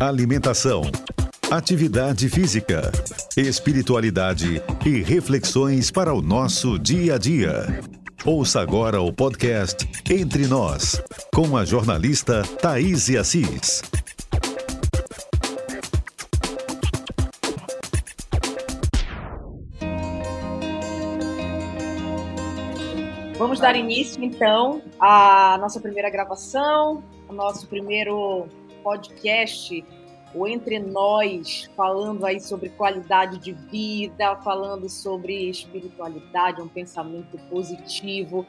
alimentação, atividade física, espiritualidade e reflexões para o nosso dia a dia. Ouça agora o podcast Entre Nós, com a jornalista Thaís Assis. Vamos dar início, então, à nossa primeira gravação, ao nosso primeiro podcast, o Entre Nós, falando aí sobre qualidade de vida, falando sobre espiritualidade, um pensamento positivo.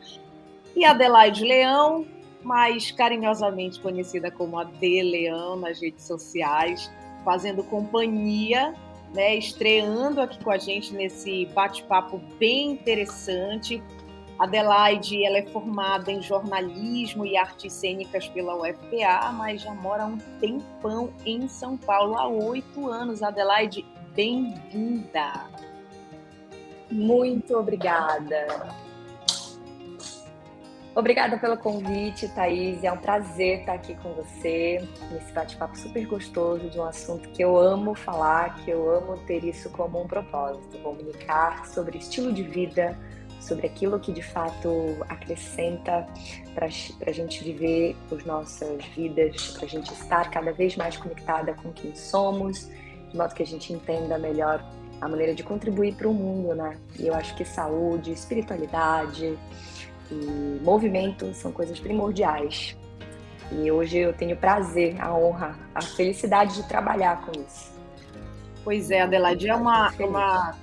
E Adelaide Leão, mais carinhosamente conhecida como Ade Leão nas redes sociais, fazendo companhia, né, estreando aqui com a gente nesse bate-papo bem interessante Adelaide ela é formada em jornalismo e artes cênicas pela UFPA, mas já mora há um tempão em São Paulo, há oito anos. Adelaide, bem-vinda! Muito obrigada. Obrigada pelo convite, Thaís. É um prazer estar aqui com você nesse bate-papo super gostoso de um assunto que eu amo falar, que eu amo ter isso como um propósito, comunicar sobre estilo de vida, sobre aquilo que de fato acrescenta para a gente viver as nossas vidas, para a gente estar cada vez mais conectada com quem somos, de modo que a gente entenda melhor a maneira de contribuir para o mundo, né? E eu acho que saúde, espiritualidade e movimento são coisas primordiais. E hoje eu tenho prazer, a honra, a felicidade de trabalhar com isso. Pois é, Adelaide, é uma, uma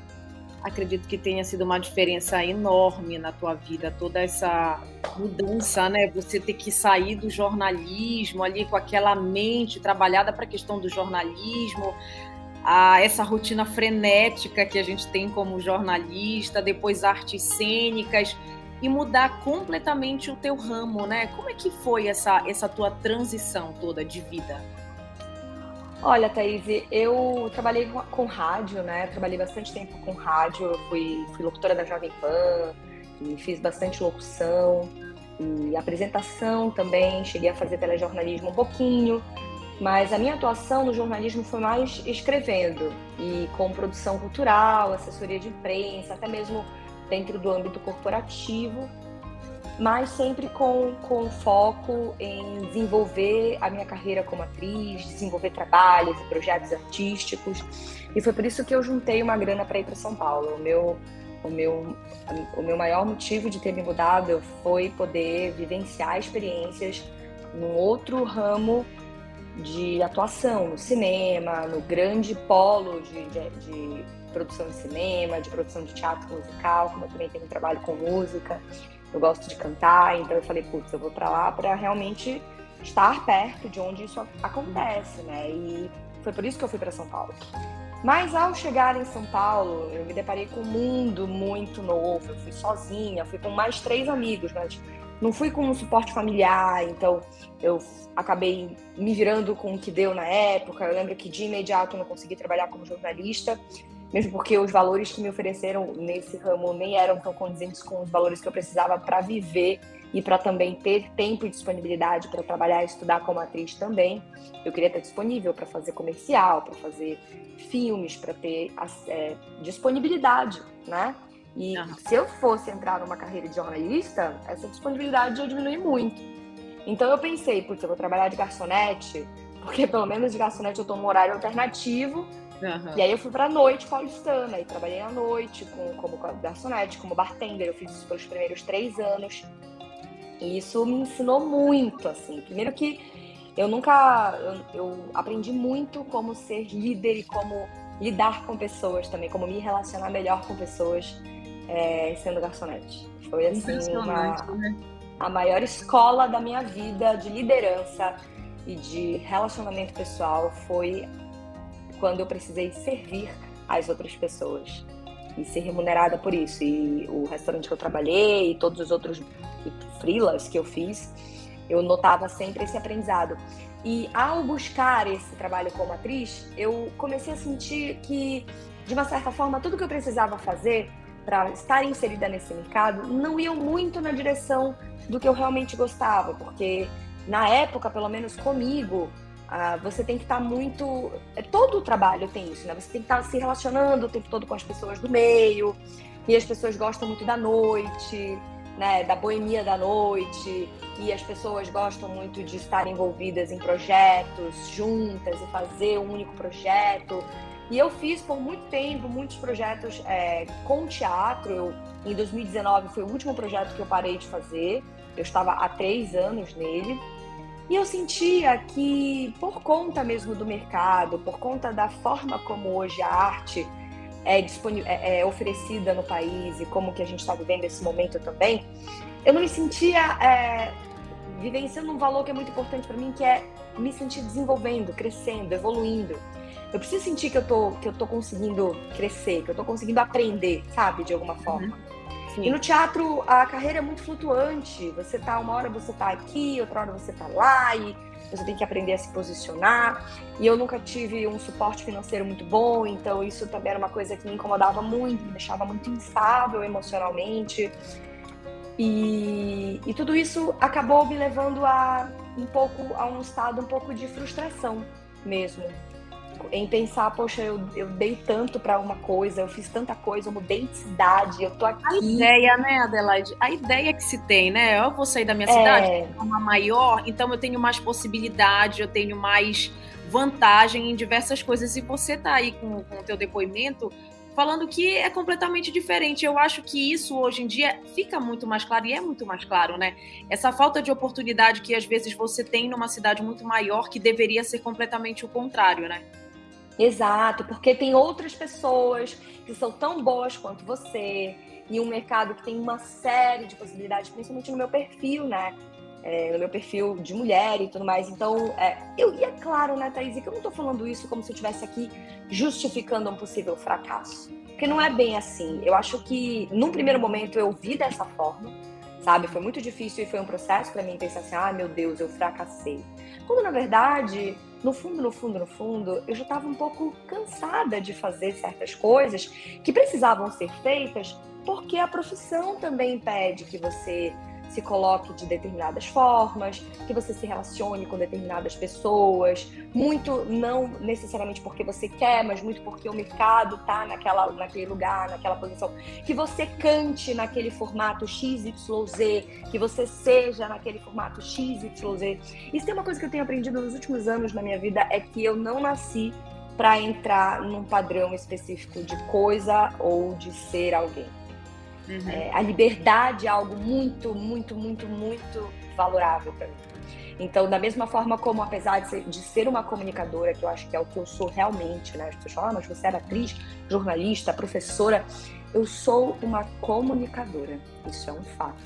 acredito que tenha sido uma diferença enorme na tua vida, toda essa mudança, né? Você ter que sair do jornalismo ali com aquela mente trabalhada para a questão do jornalismo, a essa rotina frenética que a gente tem como jornalista, depois artes cênicas e mudar completamente o teu ramo, né? Como é que foi essa essa tua transição toda de vida? Olha, Thaís, eu trabalhei com rádio, né? Trabalhei bastante tempo com rádio, eu fui, fui locutora da Jovem Pan, e fiz bastante locução e apresentação também, cheguei a fazer telejornalismo um pouquinho, mas a minha atuação no jornalismo foi mais escrevendo e com produção cultural, assessoria de imprensa, até mesmo dentro do âmbito corporativo mas sempre com, com foco em desenvolver a minha carreira como atriz, desenvolver trabalhos e projetos artísticos. E foi por isso que eu juntei uma grana para ir para São Paulo. O meu, o, meu, o meu maior motivo de ter me mudado foi poder vivenciar experiências num outro ramo de atuação, no cinema, no grande polo de, de, de produção de cinema, de produção de teatro musical, como eu também tenho um trabalho com música eu gosto de cantar, então eu falei, putz, eu vou para lá para realmente estar perto de onde isso acontece, né? E foi por isso que eu fui para São Paulo. Mas ao chegar em São Paulo, eu me deparei com um mundo muito novo. Eu fui sozinha, fui com mais três amigos, mas não fui com um suporte familiar, então eu acabei me virando com o que deu na época. Eu lembro que de imediato eu não consegui trabalhar como jornalista mesmo porque os valores que me ofereceram nesse ramo nem eram tão condizentes com os valores que eu precisava para viver e para também ter tempo e disponibilidade para trabalhar e estudar como atriz também. Eu queria estar disponível para fazer comercial, para fazer filmes, para ter é, disponibilidade, né? E uhum. se eu fosse entrar numa carreira de jornalista, essa disponibilidade ia diminuir muito. Então eu pensei, putz, eu vou trabalhar de garçonete, porque pelo menos de garçonete eu estou num horário alternativo, Uhum. E aí eu fui pra noite paulistana e trabalhei à noite com, como garçonete, como bartender. Eu fiz isso pelos primeiros três anos. E isso me ensinou muito, assim. Primeiro que eu nunca... Eu, eu aprendi muito como ser líder e como lidar com pessoas também, como me relacionar melhor com pessoas é, sendo garçonete. Foi, assim, uma, né? a maior escola da minha vida de liderança e de relacionamento pessoal foi quando eu precisei servir as outras pessoas e ser remunerada por isso. E o restaurante que eu trabalhei e todos os outros freelas que eu fiz, eu notava sempre esse aprendizado. E ao buscar esse trabalho como atriz, eu comecei a sentir que, de uma certa forma, tudo que eu precisava fazer para estar inserida nesse mercado não ia muito na direção do que eu realmente gostava, porque na época, pelo menos comigo, ah, você tem que estar tá muito. É, todo o trabalho tem isso, né? Você tem que estar tá se relacionando o tempo todo com as pessoas do meio, e as pessoas gostam muito da noite, né? Da boemia da noite, e as pessoas gostam muito de estar envolvidas em projetos juntas e fazer um único projeto. E eu fiz por muito tempo muitos projetos é, com teatro. Eu, em 2019 foi o último projeto que eu parei de fazer. Eu estava há três anos nele. E eu sentia que, por conta mesmo do mercado, por conta da forma como hoje a arte é, é, é oferecida no país e como que a gente está vivendo esse momento também, eu não me sentia é, vivenciando um valor que é muito importante para mim, que é me sentir desenvolvendo, crescendo, evoluindo. Eu preciso sentir que eu tô, que eu tô conseguindo crescer, que eu tô conseguindo aprender, sabe, de alguma forma. Uhum. Sim. E no teatro a carreira é muito flutuante. Você tá uma hora você tá aqui, outra hora você tá lá e você tem que aprender a se posicionar. E eu nunca tive um suporte financeiro muito bom, então isso também era uma coisa que me incomodava muito, me deixava muito instável emocionalmente. E, e tudo isso acabou me levando a um pouco a um estado um pouco de frustração mesmo em pensar, poxa, eu, eu dei tanto para uma coisa, eu fiz tanta coisa, eu mudei de cidade, eu tô aqui. A ideia, né, Adelaide? A ideia que se tem, né? Eu vou sair da minha é... cidade, uma maior, então eu tenho mais possibilidade, eu tenho mais vantagem em diversas coisas. E você tá aí com, com o teu depoimento falando que é completamente diferente. Eu acho que isso hoje em dia fica muito mais claro e é muito mais claro, né? Essa falta de oportunidade que às vezes você tem numa cidade muito maior que deveria ser completamente o contrário, né? Exato, porque tem outras pessoas que são tão boas quanto você, e um mercado que tem uma série de possibilidades, principalmente no meu perfil, né? É, no meu perfil de mulher e tudo mais. Então, é, eu, e é claro, né, Thaís, que eu não estou falando isso como se eu estivesse aqui justificando um possível fracasso. Porque não é bem assim. Eu acho que, num primeiro momento, eu vi dessa forma, sabe? Foi muito difícil e foi um processo para mim pensar assim: ah, meu Deus, eu fracassei. Quando, na verdade, no fundo, no fundo, no fundo, eu já estava um pouco cansada de fazer certas coisas que precisavam ser feitas porque a profissão também pede que você se coloque de determinadas formas, que você se relacione com determinadas pessoas, muito não necessariamente porque você quer, mas muito porque o mercado tá naquela, naquele lugar, naquela posição, que você cante naquele formato XYZ, que você seja naquele formato XYZ. Isso tem uma coisa que eu tenho aprendido nos últimos anos na minha vida é que eu não nasci para entrar num padrão específico de coisa ou de ser alguém. Uhum. É, a liberdade é algo muito, muito, muito, muito valorável para mim. Então, da mesma forma como, apesar de ser, de ser, uma comunicadora, que eu acho que é o que eu sou realmente, né? As pessoas falam, ah, mas você era atriz, jornalista, professora. Eu sou uma comunicadora. Isso é um fato.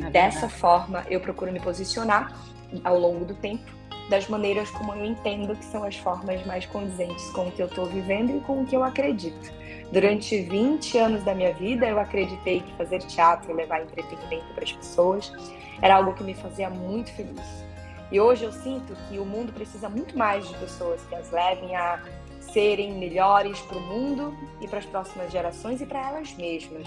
É Dessa forma, eu procuro me posicionar ao longo do tempo das maneiras como eu entendo que são as formas mais condizentes com o que eu estou vivendo e com o que eu acredito. Durante 20 anos da minha vida, eu acreditei que fazer teatro e levar entretenimento para as pessoas era algo que me fazia muito feliz. E hoje eu sinto que o mundo precisa muito mais de pessoas que as levem a serem melhores para o mundo e para as próximas gerações e para elas mesmas.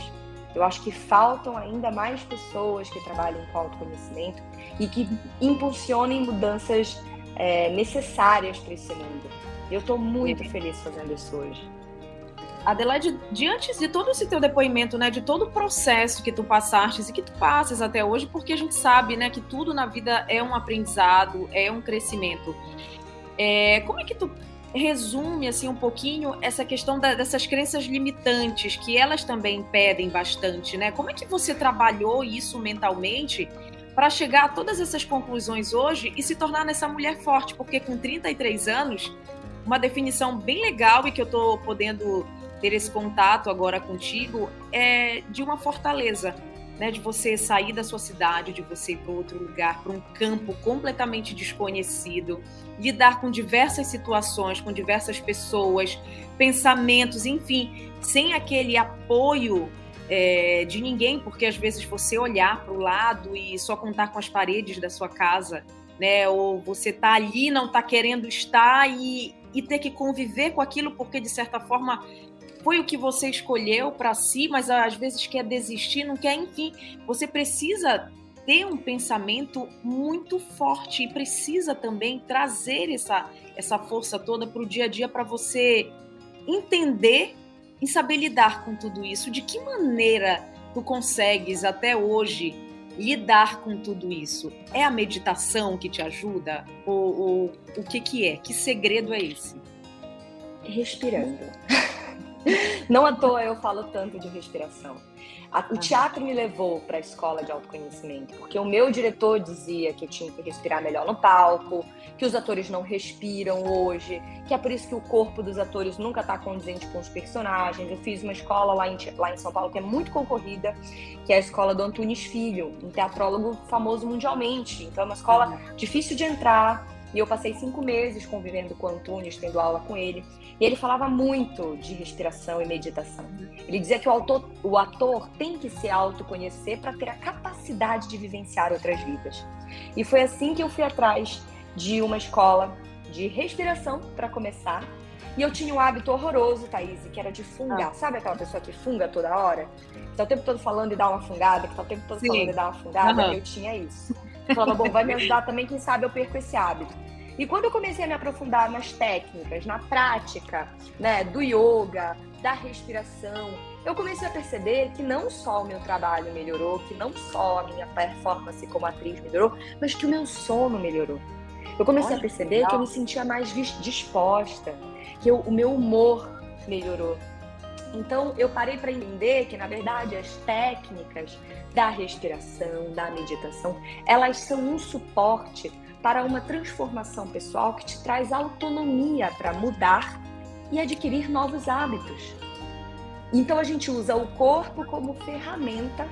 Eu acho que faltam ainda mais pessoas que trabalhem com autoconhecimento e que impulsionem mudanças é, necessárias para esse mundo. Eu estou muito feliz fazendo isso hoje. Adelaide, diante de todo esse teu depoimento, né, de todo o processo que tu passaste e que tu passas até hoje, porque a gente sabe, né, que tudo na vida é um aprendizado, é um crescimento. É, como é que tu resume assim um pouquinho essa questão da, dessas crenças limitantes que elas também impedem bastante, né? Como é que você trabalhou isso mentalmente para chegar a todas essas conclusões hoje e se tornar nessa mulher forte? Porque com 33 anos, uma definição bem legal e que eu estou podendo ter esse contato agora contigo é de uma fortaleza, né? De você sair da sua cidade, de você ir para outro lugar, para um campo completamente desconhecido, lidar com diversas situações, com diversas pessoas, pensamentos, enfim, sem aquele apoio é, de ninguém, porque às vezes você olhar para o lado e só contar com as paredes da sua casa, né? Ou você tá ali, não tá querendo estar e, e ter que conviver com aquilo, porque de certa forma foi o que você escolheu para si, mas às vezes quer desistir, não quer, enfim, você precisa ter um pensamento muito forte e precisa também trazer essa, essa força toda para o dia a dia para você entender e saber lidar com tudo isso. De que maneira tu consegues até hoje lidar com tudo isso? É a meditação que te ajuda? Ou, ou o que, que é? Que segredo é esse? Respirando. Não à toa eu falo tanto de respiração. O teatro me levou para a escola de autoconhecimento, porque o meu diretor dizia que eu tinha que respirar melhor no palco, que os atores não respiram hoje, que é por isso que o corpo dos atores nunca está condizente com os personagens. Eu fiz uma escola lá em, lá em São Paulo que é muito concorrida, que é a escola do Antunes Filho, um teatrólogo famoso mundialmente. Então é uma escola difícil de entrar, e eu passei cinco meses convivendo com o Antunes, tendo aula com ele. E ele falava muito de respiração e meditação. Ele dizia que o, autor, o ator tem que se autoconhecer para ter a capacidade de vivenciar outras vidas. E foi assim que eu fui atrás de uma escola de respiração para começar. E eu tinha um hábito horroroso, Thaís, que era de fungar. Ah. Sabe aquela pessoa que funga toda hora? Que tá o tempo todo falando e dá uma fungada, que tá o tempo todo Sim. falando e dá uma fungada. Uhum. Eu tinha isso. Falava, bom, vai me ajudar também, quem sabe eu perco esse hábito. E quando eu comecei a me aprofundar nas técnicas, na prática, né, do yoga, da respiração, eu comecei a perceber que não só o meu trabalho melhorou, que não só a minha performance como atriz melhorou, mas que o meu sono melhorou. Eu comecei Olha, a perceber que, que eu me sentia mais disposta, que eu, o meu humor melhorou. Então eu parei para entender que na verdade as técnicas da respiração, da meditação, elas são um suporte para uma transformação pessoal que te traz autonomia para mudar e adquirir novos hábitos. Então a gente usa o corpo como ferramenta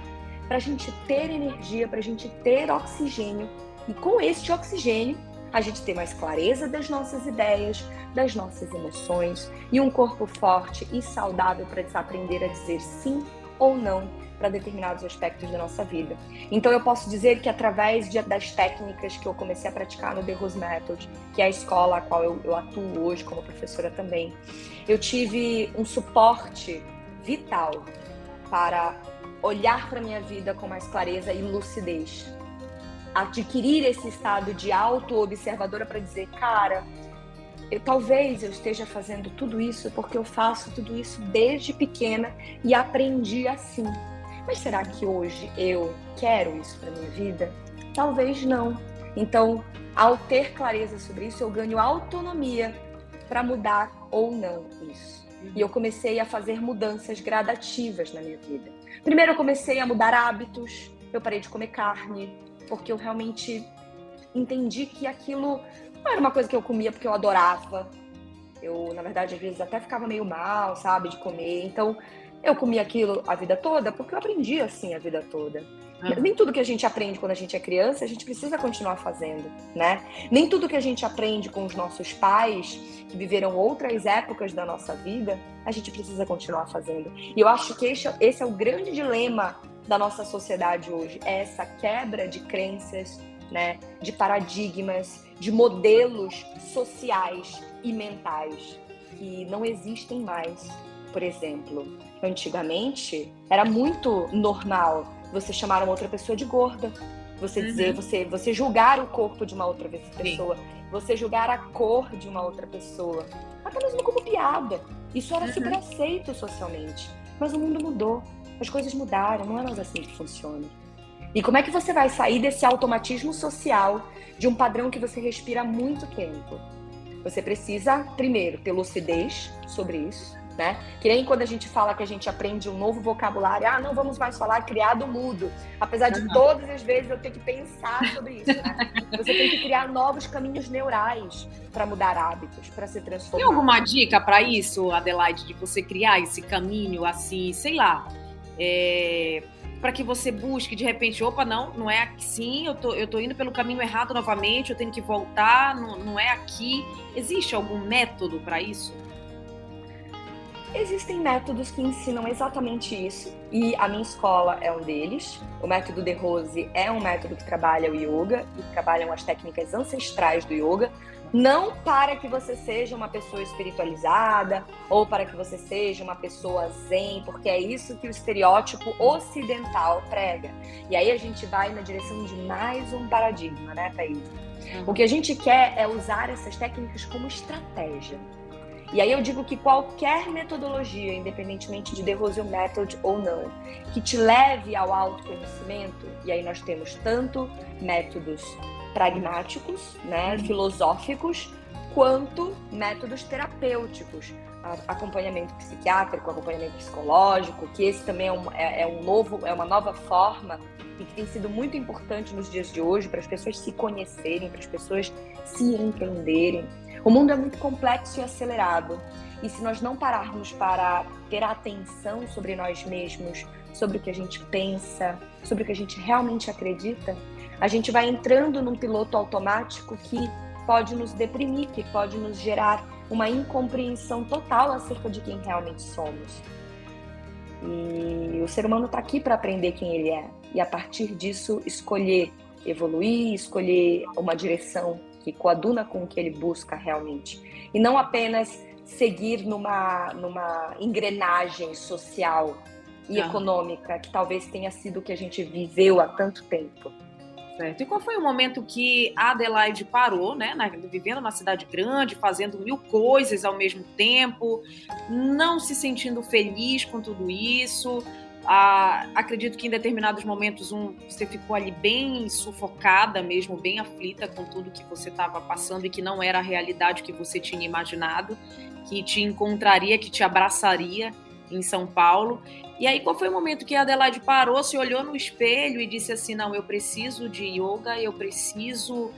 para a gente ter energia, para a gente ter oxigênio e com este oxigênio a gente ter mais clareza das nossas ideias, das nossas emoções e um corpo forte e saudável para aprender a dizer sim ou não para determinados aspectos da nossa vida. Então eu posso dizer que através de, das técnicas que eu comecei a praticar no The Rose Method, que é a escola a qual eu, eu atuo hoje como professora também, eu tive um suporte vital para olhar para minha vida com mais clareza e lucidez. Adquirir esse estado de auto-observadora para dizer, cara, eu, talvez eu esteja fazendo tudo isso porque eu faço tudo isso desde pequena e aprendi assim. Mas será que hoje eu quero isso para minha vida? Talvez não. Então, ao ter clareza sobre isso, eu ganho autonomia para mudar ou não isso. E eu comecei a fazer mudanças gradativas na minha vida. Primeiro, eu comecei a mudar hábitos. Eu parei de comer carne, porque eu realmente entendi que aquilo não era uma coisa que eu comia porque eu adorava. Eu, na verdade, às vezes até ficava meio mal, sabe, de comer. Então, eu comi aquilo a vida toda porque eu aprendi assim a vida toda. Uhum. Nem tudo que a gente aprende quando a gente é criança, a gente precisa continuar fazendo, né? Nem tudo que a gente aprende com os nossos pais, que viveram outras épocas da nossa vida, a gente precisa continuar fazendo. E eu acho que esse, esse é o grande dilema da nossa sociedade hoje, é essa quebra de crenças, né, de paradigmas, de modelos sociais e mentais que não existem mais. Por exemplo, antigamente era muito normal você chamar uma outra pessoa de gorda, você dizer, uhum. você, você julgar o corpo de uma outra pessoa, Sim. você julgar a cor de uma outra pessoa, até mesmo como piada. Isso era uhum. super aceito socialmente. Mas o mundo mudou, as coisas mudaram, não é mais assim que funciona. E como é que você vai sair desse automatismo social de um padrão que você respira há muito tempo? Você precisa, primeiro, ter lucidez sobre isso, né? Que nem quando a gente fala que a gente aprende um novo vocabulário, ah, não vamos mais falar criado mudo. Apesar de todas as vezes eu ter que pensar sobre isso, né? Você tem que criar novos caminhos neurais para mudar hábitos, para se transformar. Tem alguma dica para isso, Adelaide, de você criar esse caminho assim, sei lá, é, para que você busque de repente, opa, não, não é assim, eu tô, eu tô indo pelo caminho errado novamente, eu tenho que voltar, não, não é aqui. Existe algum método para isso? Existem métodos que ensinam exatamente isso, e a minha escola é um deles. O método de Rose é um método que trabalha o yoga e trabalham as técnicas ancestrais do yoga, Não para que você seja uma pessoa espiritualizada ou para que você seja uma pessoa zen, porque é isso que o estereótipo ocidental prega. E aí a gente vai na direção de mais um paradigma, né, Thaís? Uhum. O que a gente quer é usar essas técnicas como estratégia. E aí eu digo que qualquer metodologia, independentemente de The Rosio Method ou não, que te leve ao autoconhecimento, e aí nós temos tanto métodos pragmáticos, né, filosóficos, quanto métodos terapêuticos, acompanhamento psiquiátrico, acompanhamento psicológico, que esse também é um, é, é um novo, é uma nova forma e que tem sido muito importante nos dias de hoje para as pessoas se conhecerem, para as pessoas se entenderem. O mundo é muito complexo e acelerado. E se nós não pararmos para ter atenção sobre nós mesmos, sobre o que a gente pensa, sobre o que a gente realmente acredita, a gente vai entrando num piloto automático que pode nos deprimir, que pode nos gerar uma incompreensão total acerca de quem realmente somos. E o ser humano está aqui para aprender quem ele é e a partir disso escolher evoluir, escolher uma direção que coaduna com o que ele busca realmente. E não apenas seguir numa, numa engrenagem social e ah. econômica que talvez tenha sido o que a gente viveu há tanto tempo. Certo. E qual foi o momento que a Adelaide parou, né, na, vivendo numa cidade grande, fazendo mil coisas ao mesmo tempo, não se sentindo feliz com tudo isso? Ah, acredito que em determinados momentos um, você ficou ali bem sufocada mesmo, bem aflita com tudo que você estava passando e que não era a realidade que você tinha imaginado, que te encontraria, que te abraçaria em São Paulo. E aí, qual foi o momento que a Adelaide parou, se olhou no espelho e disse assim: Não, eu preciso de yoga, eu preciso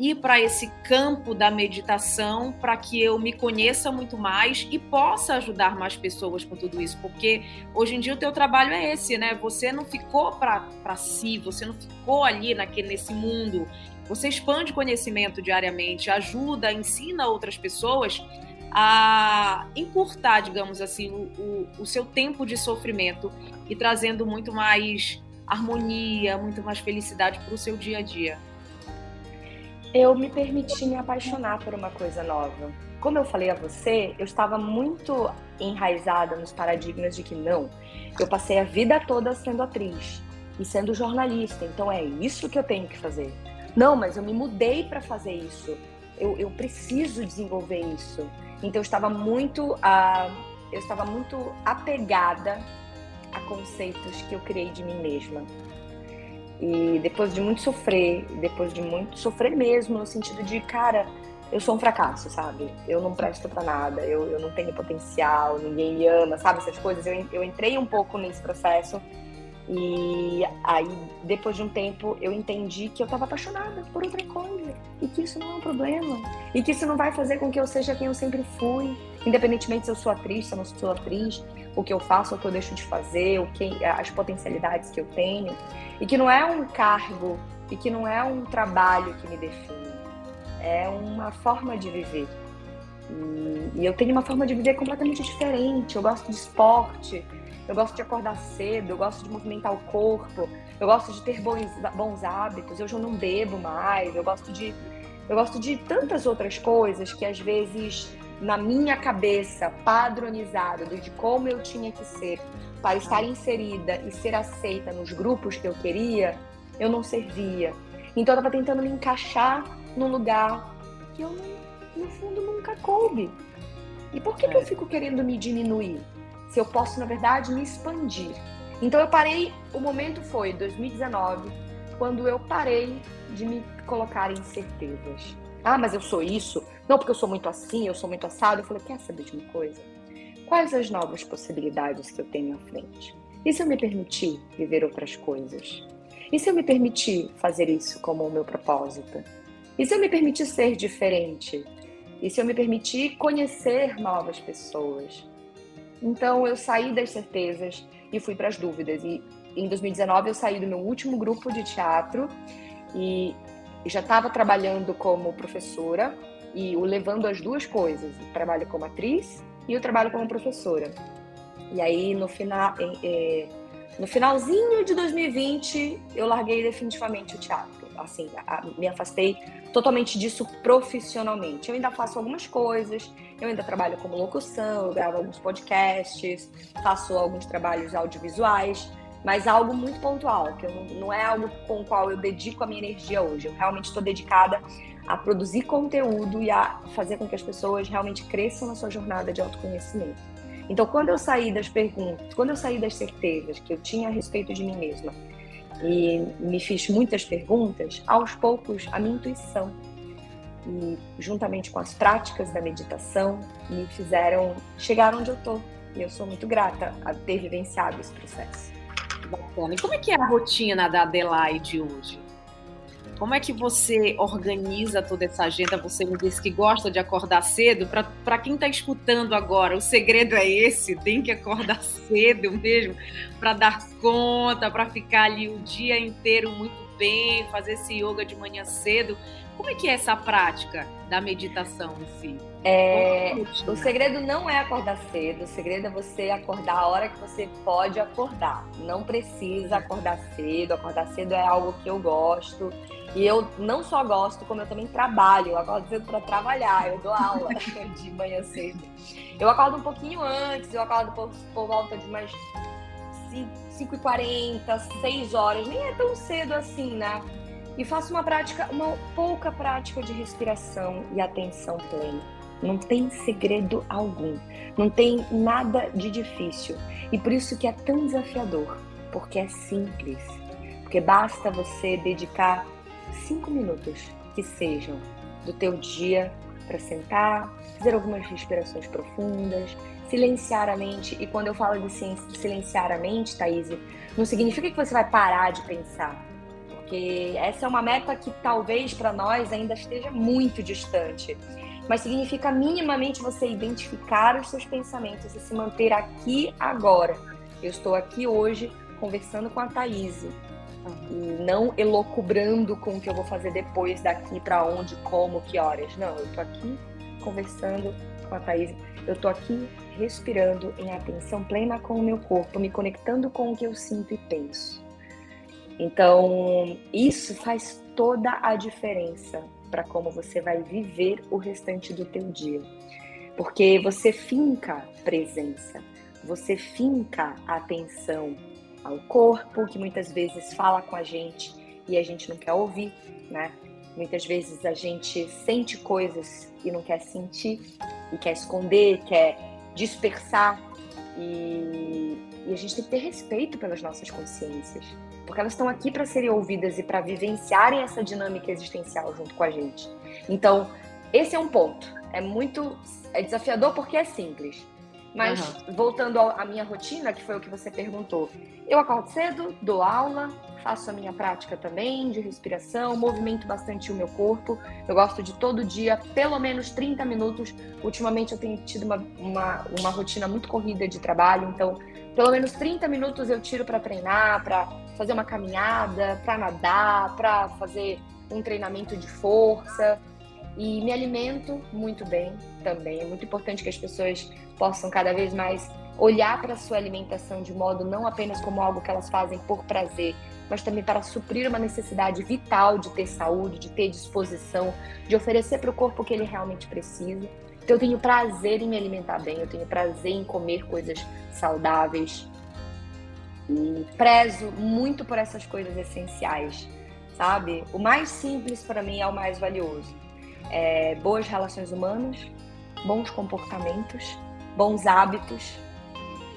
ir para esse campo da meditação para que eu me conheça muito mais e possa ajudar mais pessoas com tudo isso, porque hoje em dia o teu trabalho é esse, né? Você não ficou para si, você não ficou ali naquele nesse mundo. Você expande conhecimento diariamente, ajuda, ensina outras pessoas a encurtar, digamos assim, o, o, o seu tempo de sofrimento e trazendo muito mais harmonia, muito mais felicidade para o seu dia a dia eu me permiti me apaixonar por uma coisa nova. Como eu falei a você, eu estava muito enraizada nos paradigmas de que não, eu passei a vida toda sendo atriz e sendo jornalista, então é isso que eu tenho que fazer. Não, mas eu me mudei para fazer isso. Eu, eu, preciso desenvolver isso. Então eu estava muito, uh, eu estava muito apegada a conceitos que eu criei de mim mesma. E depois de muito sofrer, depois de muito sofrer mesmo, no sentido de, cara, eu sou um fracasso, sabe? Eu não presto para nada, eu, eu não tenho potencial, ninguém me ama, sabe? Essas coisas. Eu, eu entrei um pouco nesse processo e aí, depois de um tempo, eu entendi que eu estava apaixonada por outra coisa. E que isso não é um problema. E que isso não vai fazer com que eu seja quem eu sempre fui, independentemente se eu sou atriz, se eu não sou atriz, o que eu faço, o que eu deixo de fazer, o que as potencialidades que eu tenho. E que não é um cargo e que não é um trabalho que me define, é uma forma de viver. E, e eu tenho uma forma de viver completamente diferente. Eu gosto de esporte, eu gosto de acordar cedo, eu gosto de movimentar o corpo, eu gosto de ter bons, bons hábitos. Hoje eu não bebo mais, eu gosto de eu gosto de tantas outras coisas que às vezes na minha cabeça padronizada de como eu tinha que ser para estar inserida e ser aceita nos grupos que eu queria, eu não servia. Então eu estava tentando me encaixar num lugar que eu no fundo nunca coube. E por que, é. que eu é. fico querendo me diminuir? Se eu posso, na verdade, me expandir. Então eu parei, o momento foi 2019, quando eu parei de me colocar em certezas. Ah, mas eu sou isso. Não, porque eu sou muito assim, eu sou muito assado. Eu falei, quer saber de uma coisa? Quais as novas possibilidades que eu tenho à frente? E se eu me permitir viver outras coisas? E se eu me permitir fazer isso como o meu propósito? E se eu me permitir ser diferente? E se eu me permitir conhecer novas pessoas? Então eu saí das certezas e fui para as dúvidas. E em 2019 eu saí do meu último grupo de teatro e já estava trabalhando como professora e o levando as duas coisas, o trabalho como atriz e o trabalho como professora. E aí no final, é, no finalzinho de 2020 eu larguei definitivamente o teatro. assim, me afastei totalmente disso profissionalmente. Eu ainda faço algumas coisas, eu ainda trabalho como locução, eu gravo alguns podcasts, faço alguns trabalhos audiovisuais, mas algo muito pontual, que não, não é algo com o qual eu dedico a minha energia hoje. Eu realmente estou dedicada a produzir conteúdo e a fazer com que as pessoas realmente cresçam na sua jornada de autoconhecimento. Então, quando eu saí das perguntas, quando eu saí das certezas que eu tinha a respeito de mim mesma e me fiz muitas perguntas, aos poucos a minha intuição e juntamente com as práticas da meditação me fizeram chegar onde eu tô. E eu sou muito grata a ter vivenciado esse processo. Bacana. E como é que é a rotina da Adelaide hoje? Como é que você organiza toda essa agenda? Você me disse que gosta de acordar cedo. Para quem está escutando agora, o segredo é esse: tem que acordar cedo mesmo para dar conta, para ficar ali o dia inteiro muito bem, fazer esse yoga de manhã cedo. Como é que é essa prática da meditação em si? É, o segredo não é acordar cedo, o segredo é você acordar a hora que você pode acordar. Não precisa acordar cedo, acordar cedo é algo que eu gosto. E eu não só gosto, como eu também trabalho. Eu acordo cedo para trabalhar, eu dou aula de manhã cedo. Eu acordo um pouquinho antes, eu acordo por, por volta de umas 5h40, 6 horas. Nem é tão cedo assim, né? E faço uma prática, uma pouca prática de respiração e atenção plena. Não tem segredo algum, não tem nada de difícil e por isso que é tão desafiador, porque é simples, porque basta você dedicar cinco minutos que sejam do teu dia para sentar, fazer algumas respirações profundas, silenciar a mente. E quando eu falo de silenciar a mente, Thaís, não significa que você vai parar de pensar porque essa é uma meta que talvez para nós ainda esteja muito distante. Mas significa minimamente você identificar os seus pensamentos e se manter aqui agora. Eu estou aqui hoje conversando com a Thaís. E não elocubrando com o que eu vou fazer depois daqui para onde, como, que horas. Não, eu estou aqui conversando com a Thaís. Eu estou aqui respirando em atenção plena com o meu corpo, me conectando com o que eu sinto e penso. Então, isso faz toda a diferença para como você vai viver o restante do teu dia. Porque você finca presença, você finca atenção ao corpo, que muitas vezes fala com a gente e a gente não quer ouvir, né? Muitas vezes a gente sente coisas e não quer sentir, e quer esconder, quer dispersar, e, e a gente tem que ter respeito pelas nossas consciências porque elas estão aqui para serem ouvidas e para vivenciarem essa dinâmica existencial junto com a gente. Então, esse é um ponto. É muito é desafiador porque é simples. Mas uhum. voltando à minha rotina, que foi o que você perguntou, eu acordo cedo, dou aula, faço a minha prática também de respiração, movimento bastante o meu corpo. Eu gosto de todo dia, pelo menos 30 minutos. Ultimamente eu tenho tido uma, uma, uma rotina muito corrida de trabalho, então pelo menos 30 minutos eu tiro para treinar, para fazer uma caminhada, para nadar, para fazer um treinamento de força. E me alimento muito bem também. É muito importante que as pessoas possam cada vez mais olhar para a sua alimentação de modo não apenas como algo que elas fazem por prazer, mas também para suprir uma necessidade vital de ter saúde, de ter disposição, de oferecer para o corpo o que ele realmente precisa. Então eu tenho prazer em me alimentar bem, eu tenho prazer em comer coisas saudáveis e prezo muito por essas coisas essenciais, sabe? O mais simples para mim é o mais valioso. É boas relações humanas, bons comportamentos, bons hábitos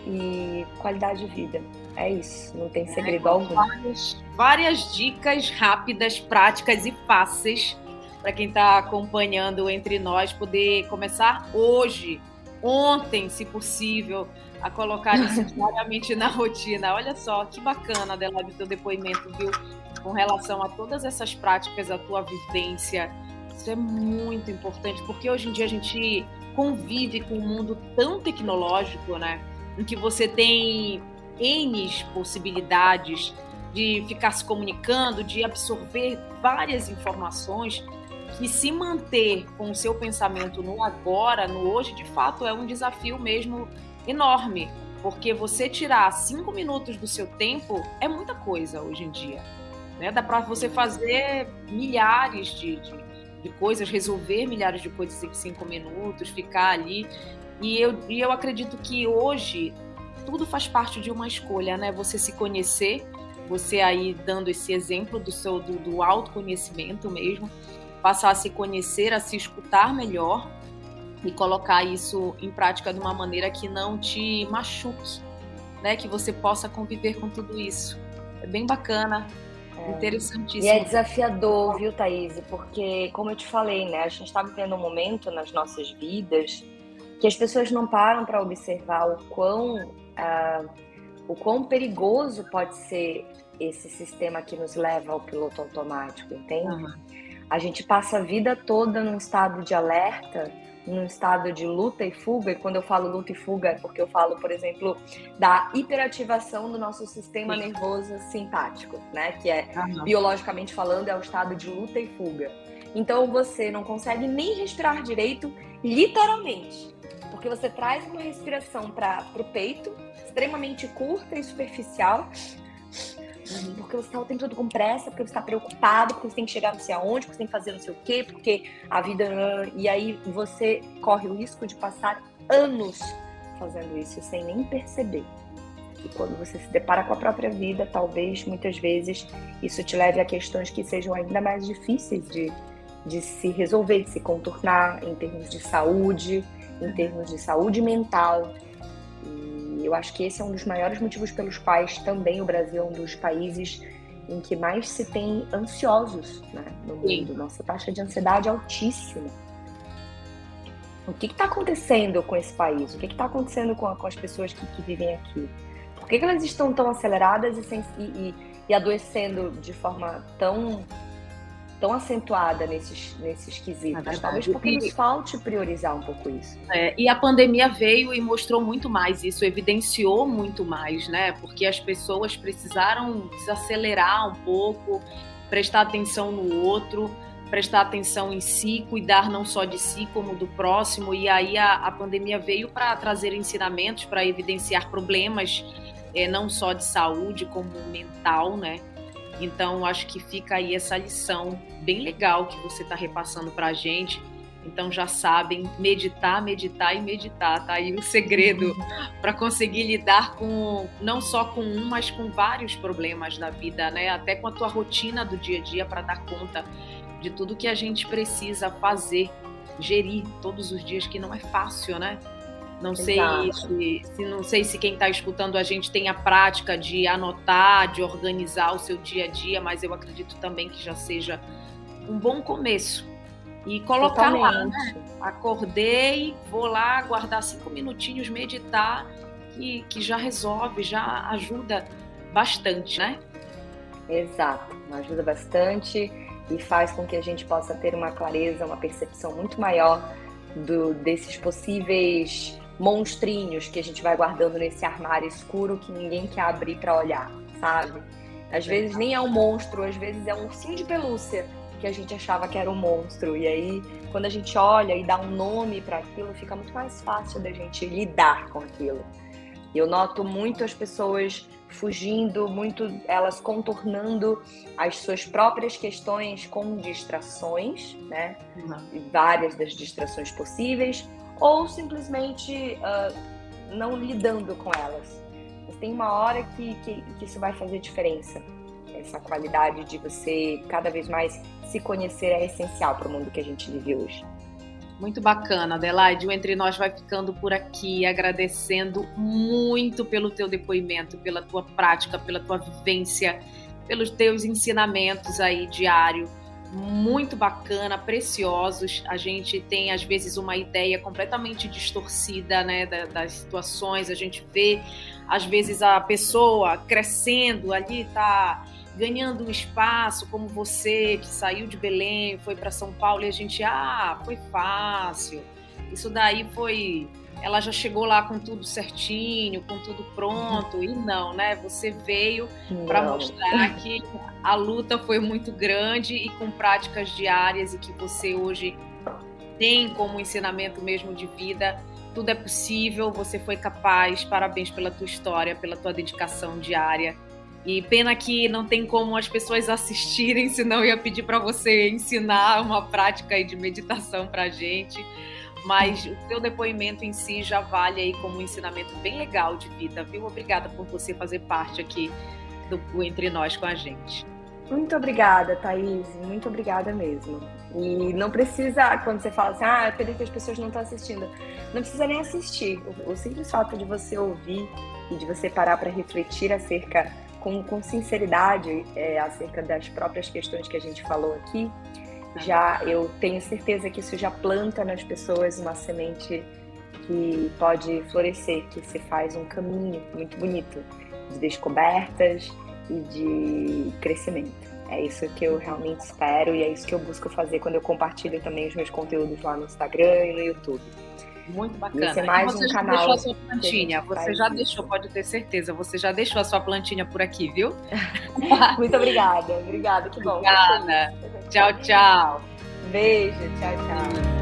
e qualidade de vida. É isso, não tem segredo é, algum. Várias, várias dicas rápidas, práticas e fáceis para quem está acompanhando entre nós poder começar hoje, ontem, se possível, a colocar isso diariamente na rotina. Olha só, que bacana, Adelaide, teu depoimento, viu? Com relação a todas essas práticas, a tua vivência. Isso é muito importante, porque hoje em dia a gente convive com um mundo tão tecnológico, né? Em que você tem N possibilidades de ficar se comunicando, de absorver várias informações que se manter com o seu pensamento no agora, no hoje, de fato é um desafio mesmo enorme, porque você tirar cinco minutos do seu tempo é muita coisa hoje em dia. Né? Dá para você fazer milhares de, de, de, coisas, resolver milhares de coisas em cinco minutos, ficar ali. E eu, e eu acredito que hoje tudo faz parte de uma escolha, né? Você se conhecer, você aí dando esse exemplo do seu do, do autoconhecimento mesmo, passar a se conhecer, a se escutar melhor e colocar isso em prática de uma maneira que não te machuque, né? Que você possa conviver com tudo isso. É bem bacana, é. interessantíssimo. E é desafiador, viu, Thaís? Porque, como eu te falei, né? A gente está vivendo um momento nas nossas vidas que as pessoas não param para observar o quão, uh, o quão perigoso pode ser esse sistema que nos leva ao piloto automático, entende? Uhum. A gente passa a vida toda num estado de alerta num estado de luta e fuga, e quando eu falo luta e fuga é porque eu falo, por exemplo, da hiperativação do nosso sistema nervoso simpático, né? Que é, uhum. biologicamente falando, é o estado de luta e fuga. Então você não consegue nem respirar direito, literalmente, porque você traz uma respiração para o peito, extremamente curta e superficial, Uhum. Porque você está o tempo todo com pressa, porque você está preocupado, porque você tem que chegar não sei aonde, porque você tem que fazer não sei o quê, porque a vida. E aí você corre o risco de passar anos fazendo isso sem nem perceber. E quando você se depara com a própria vida, talvez muitas vezes isso te leve a questões que sejam ainda mais difíceis de, de se resolver, de se contornar em termos de saúde, em termos de saúde mental, eu acho que esse é um dos maiores motivos pelos quais também o Brasil é um dos países em que mais se tem ansiosos né, no mundo. Nossa taxa de ansiedade é altíssima. O que está acontecendo com esse país? O que está acontecendo com, com, as pessoas que, que vivem aqui? Por que, que, elas estão tão aceleradas e, sem, e, e, e adoecendo de forma tão tão acentuada nesses, nesses quesitos. É talvez porque e... nos falte priorizar um pouco isso. É, e a pandemia veio e mostrou muito mais isso, evidenciou muito mais, né? Porque as pessoas precisaram desacelerar um pouco, prestar atenção no outro, prestar atenção em si, cuidar não só de si, como do próximo. E aí a, a pandemia veio para trazer ensinamentos, para evidenciar problemas, é, não só de saúde, como mental, né? Então, acho que fica aí essa lição bem legal que você está repassando para a gente. Então, já sabem, meditar, meditar e meditar. Tá aí o segredo para conseguir lidar com, não só com um, mas com vários problemas da vida, né? Até com a tua rotina do dia a dia para dar conta de tudo que a gente precisa fazer, gerir todos os dias, que não é fácil, né? Não sei se, se, não sei se quem está escutando a gente tem a prática de anotar, de organizar o seu dia a dia, mas eu acredito também que já seja um bom começo. E colocar Totalmente. lá, né? Acordei, vou lá guardar cinco minutinhos, meditar, que, que já resolve, já ajuda bastante, né? Exato, ajuda bastante e faz com que a gente possa ter uma clareza, uma percepção muito maior do, desses possíveis monstrinhos que a gente vai guardando nesse armário escuro que ninguém quer abrir para olhar, sabe? Às vezes nem é um monstro, às vezes é um ursinho de pelúcia que a gente achava que era um monstro. E aí, quando a gente olha e dá um nome para aquilo, fica muito mais fácil da gente lidar com aquilo. Eu noto muito as pessoas fugindo, muito elas contornando as suas próprias questões com distrações, né? Uhum. Várias das distrações possíveis, ou simplesmente uh, não lidando com elas. Mas tem uma hora que, que, que isso vai fazer diferença. Essa qualidade de você cada vez mais se conhecer é essencial para o mundo que a gente vive hoje. Muito bacana, Adelaide. O Entre Nós vai ficando por aqui, agradecendo muito pelo teu depoimento, pela tua prática, pela tua vivência, pelos teus ensinamentos aí diário muito bacana, preciosos. A gente tem, às vezes, uma ideia completamente distorcida né, das situações. A gente vê, às vezes, a pessoa crescendo ali, tá ganhando um espaço, como você que saiu de Belém, foi para São Paulo e a gente, ah, foi fácil. Isso daí foi ela já chegou lá com tudo certinho, com tudo pronto, e não, né? Você veio para mostrar que a luta foi muito grande e com práticas diárias e que você hoje tem como ensinamento mesmo de vida. Tudo é possível, você foi capaz. Parabéns pela tua história, pela tua dedicação diária. E pena que não tem como as pessoas assistirem, senão eu ia pedir para você ensinar uma prática de meditação para a gente. Mas o seu depoimento em si já vale aí como um ensinamento bem legal de vida, viu? Obrigada por você fazer parte aqui do Entre Nós com a gente. Muito obrigada, Thaís. Muito obrigada mesmo. E não precisa, quando você fala assim, ah, pena que as pessoas não estão assistindo, não precisa nem assistir. O, o simples fato de você ouvir e de você parar para refletir acerca com, com sinceridade é, acerca das próprias questões que a gente falou aqui, já eu tenho certeza que isso já planta nas pessoas uma semente que pode florescer, que se faz um caminho muito bonito de descobertas e de crescimento. É isso que eu realmente espero e é isso que eu busco fazer quando eu compartilho também os meus conteúdos lá no Instagram e no YouTube. Muito bacana. Esse é mais você um já canal deixou a sua plantinha. Você já isso. deixou, pode ter certeza. Você já deixou a sua plantinha por aqui, viu? Muito obrigada. Obrigada, que bom. Obrigada. Tchau, tchau. Beijo, tchau, tchau.